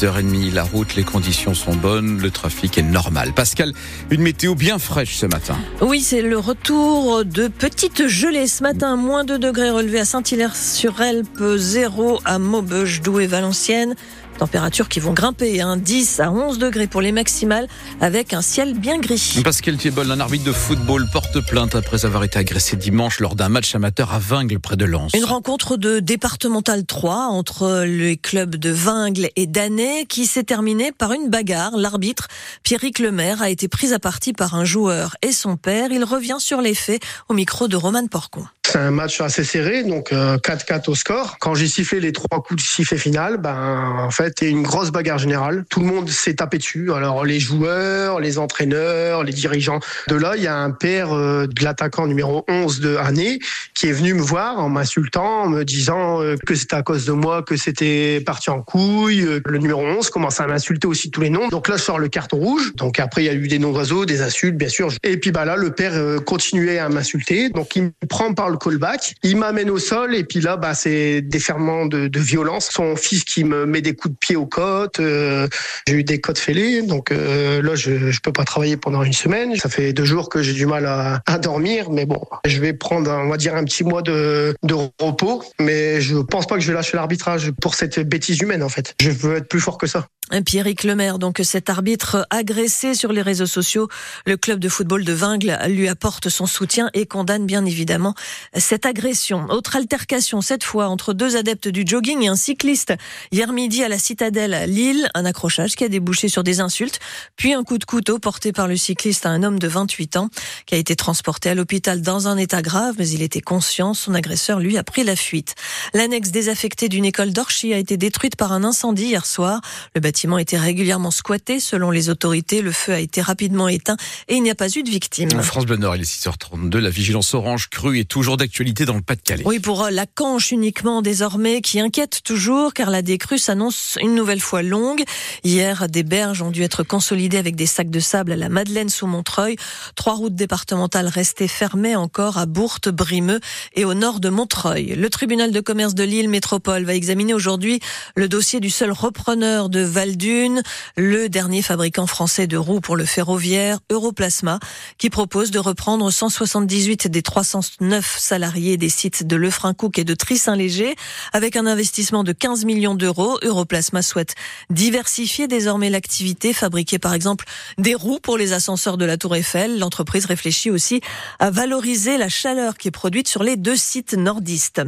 6h30. La route, les conditions sont bonnes, le trafic est normal. Pascal, une météo bien fraîche ce matin. Oui, c'est le retour de petites gelées ce matin. Moins 2 degrés relevés à Saint-Hilaire-sur-Elpe, 0 à Maubeuge, Douai, Valenciennes. Températures qui vont grimper, hein, 10 à 11 degrés pour les maximales, avec un ciel bien gris. Pascal Thiebol, un arbitre de football, porte plainte après avoir été agressé dimanche lors d'un match amateur à Vingles, près de Lens. Une rencontre de départemental 3 entre les clubs de Vingles et d'Annay qui s'est terminée par une bagarre. L'arbitre, Pierrick Lemaire, a été pris à partie par un joueur et son père. Il revient sur les faits au micro de Roman Porcon. C'est un match assez serré, donc 4-4 euh, au score. Quand j'ai sifflé les trois coups de sifflet final, ben en fait, il y a une grosse bagarre générale. Tout le monde s'est tapé dessus. Alors les joueurs, les entraîneurs, les dirigeants. De là, il y a un père euh, de l'attaquant numéro 11 de Année qui est venu me voir en m'insultant, en me disant euh, que c'était à cause de moi que c'était parti en couille. Le numéro 11 commence à m'insulter aussi tous les noms. Donc là, je sors le carton rouge. Donc après, il y a eu des noms d'oiseaux, des insultes, bien sûr. Et puis bah là, le père continuait à m'insulter. Donc il me prend par le callback. Il m'amène au sol et puis là, bah, c'est des ferments de, violence. Son fils qui me met des coups de pied aux côtes. Euh, j'ai eu des côtes fêlées, donc euh, là, je, je peux pas travailler pendant une semaine. Ça fait deux jours que j'ai du mal à, dormir, mais bon, je vais prendre, on va dire, un petit mois de, repos. Mais je pense pas que je vais lâcher l'arbitrage pour cette bêtise humaine, en fait. Je veux être plus fort que ça. Pierrick Lemaire, donc cet arbitre agressé sur les réseaux sociaux, le club de football de Vingles lui apporte son soutien et condamne bien évidemment cette agression. Autre altercation, cette fois entre deux adeptes du jogging et un cycliste. Hier midi à la citadelle Lille, un accrochage qui a débouché sur des insultes, puis un coup de couteau porté par le cycliste à un homme de 28 ans qui a été transporté à l'hôpital dans un état grave, mais il était conscient. Son agresseur, lui, a pris la fuite. L'annexe désaffectée d'une école d'Orchy a été détruite par un incendie hier soir. Le bâtiment bâtiment était régulièrement squatté. Selon les autorités, le feu a été rapidement éteint et il n'y a pas eu de victimes. France Bleu Nord, il est 6h32. La vigilance orange crue est toujours d'actualité dans le Pas-de-Calais. Oui, pour euh, la canche uniquement désormais, qui inquiète toujours car la décrue s'annonce une nouvelle fois longue. Hier, des berges ont dû être consolidées avec des sacs de sable à la Madeleine sous Montreuil. Trois routes départementales restaient fermées encore à Bourte, Brimeux et au nord de Montreuil. Le tribunal de commerce de Lille Métropole va examiner aujourd'hui le dossier du seul repreneur de Val Dune, le dernier fabricant français de roues pour le ferroviaire, Europlasma, qui propose de reprendre 178 des 309 salariés des sites de Lefrancouc et de Trissin-Léger. Avec un investissement de 15 millions d'euros, Europlasma souhaite diversifier désormais l'activité, fabriquer par exemple des roues pour les ascenseurs de la Tour Eiffel. L'entreprise réfléchit aussi à valoriser la chaleur qui est produite sur les deux sites nordistes.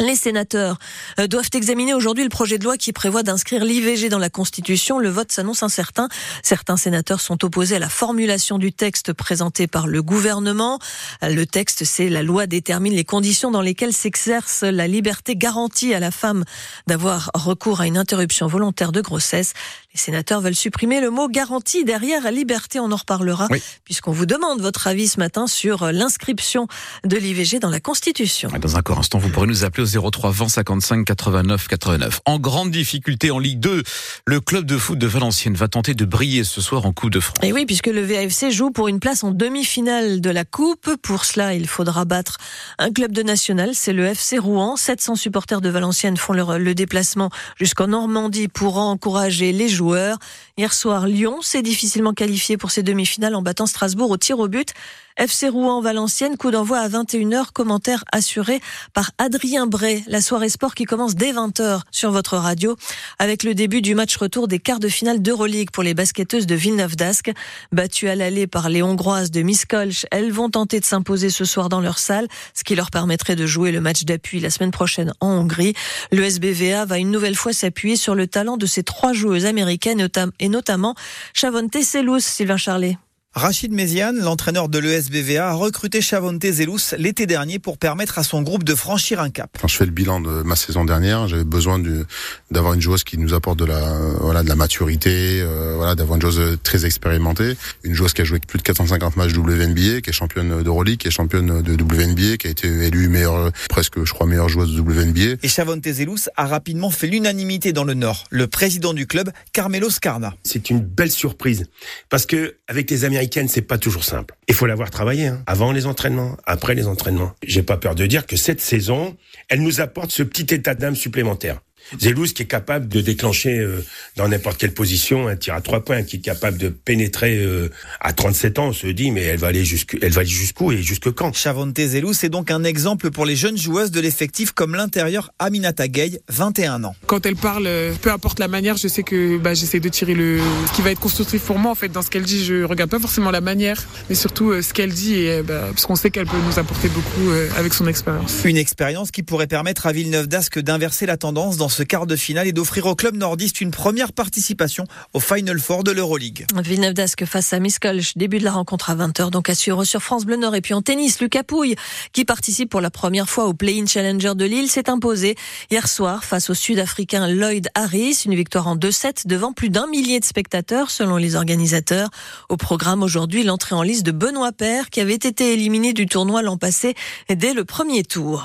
Les sénateurs euh, doivent examiner aujourd'hui le projet de loi qui prévoit d'inscrire l'IVG dans la Constitution. Le vote s'annonce incertain. Certains sénateurs sont opposés à la formulation du texte présenté par le gouvernement. Le texte, c'est la loi détermine les conditions dans lesquelles s'exerce la liberté garantie à la femme d'avoir recours à une interruption volontaire de grossesse. Les sénateurs veulent supprimer le mot garantie derrière la liberté. On en reparlera puisqu'on vous demande votre avis ce matin sur l'inscription de l'IVG dans la Constitution. Dans un court instant, vous pourrez nous appeler 03 20 55 89 89. En grande difficulté en Ligue 2, le club de foot de Valenciennes va tenter de briller ce soir en Coupe de France. Et oui, puisque le VFC joue pour une place en demi-finale de la Coupe. Pour cela, il faudra battre un club de national, c'est le FC Rouen. 700 supporters de Valenciennes font le, le déplacement jusqu'en Normandie pour encourager les joueurs. Hier soir, Lyon s'est difficilement qualifié pour ses demi-finales en battant Strasbourg au tir au but. FC Rouen Valenciennes, coup d'envoi à 21h, commentaire assuré par Adrien Bray. La soirée sport qui commence dès 20h sur votre radio avec le début du match retour des quarts de finale d'Euroleague pour les basketteuses de Villeneuve d'Ascq. Battues à l'aller par les Hongroises de Miskolc, elles vont tenter de s'imposer ce soir dans leur salle, ce qui leur permettrait de jouer le match d'appui la semaine prochaine en Hongrie. Le SBVA va une nouvelle fois s'appuyer sur le talent de ses trois joueuses américaines et notamment Chavonte Selous, Sylvain Charlet. Rachid Mézian, l'entraîneur de l'ESBVA, a recruté Chavonte Zelous l'été dernier pour permettre à son groupe de franchir un cap. Quand je fais le bilan de ma saison dernière, j'avais besoin d'avoir une joueuse qui nous apporte de la, voilà, de la maturité, euh, voilà, d'avoir une joueuse très expérimentée, une joueuse qui a joué plus de 450 matchs WNBA, qui est championne d'Euroleague, qui est championne de WNBA, qui a été élue meilleure, presque, je crois, meilleure joueuse de WNBA. Et Chavonte Zelous a rapidement fait l'unanimité dans le Nord. Le président du club, Carmelo Scarna. C'est une belle surprise parce que avec les Américains c'est pas toujours simple. Il faut l'avoir travaillé, hein. avant les entraînements, après les entraînements. J'ai pas peur de dire que cette saison, elle nous apporte ce petit état d'âme supplémentaire. Zelous qui est capable de déclencher euh, dans n'importe quelle position un tir à trois points, qui est capable de pénétrer euh, à 37 ans, on se dit mais elle va aller jusqu'où, elle va aller jusqu'où et jusque quand? Chavonte Zelous est donc un exemple pour les jeunes joueuses de l'effectif comme l'intérieur Aminata Gay, 21 ans. Quand elle parle, peu importe la manière, je sais que bah, j'essaie de tirer le ce qui va être constructif pour moi en fait dans ce qu'elle dit. Je regarde pas forcément la manière, mais surtout ce qu'elle dit et bah, parce qu'on sait qu'elle peut nous apporter beaucoup avec son expérience. Une expérience qui pourrait permettre à Villeneuve d'Ascq d'inverser la tendance dans ce quart de finale et d'offrir au club nordiste une première participation au Final Four de l'Euroleague. Villeneuve d'Ascq face à Miskolc, début de la rencontre à 20h, donc à suivre sur France Bleu Nord. Et puis en tennis, Lucas Pouille, qui participe pour la première fois au Play-in Challenger de Lille, s'est imposé hier soir face au Sud-Africain Lloyd Harris. Une victoire en 2-7 devant plus d'un millier de spectateurs selon les organisateurs. Au programme aujourd'hui, l'entrée en liste de Benoît Père, qui avait été éliminé du tournoi l'an passé dès le premier tour.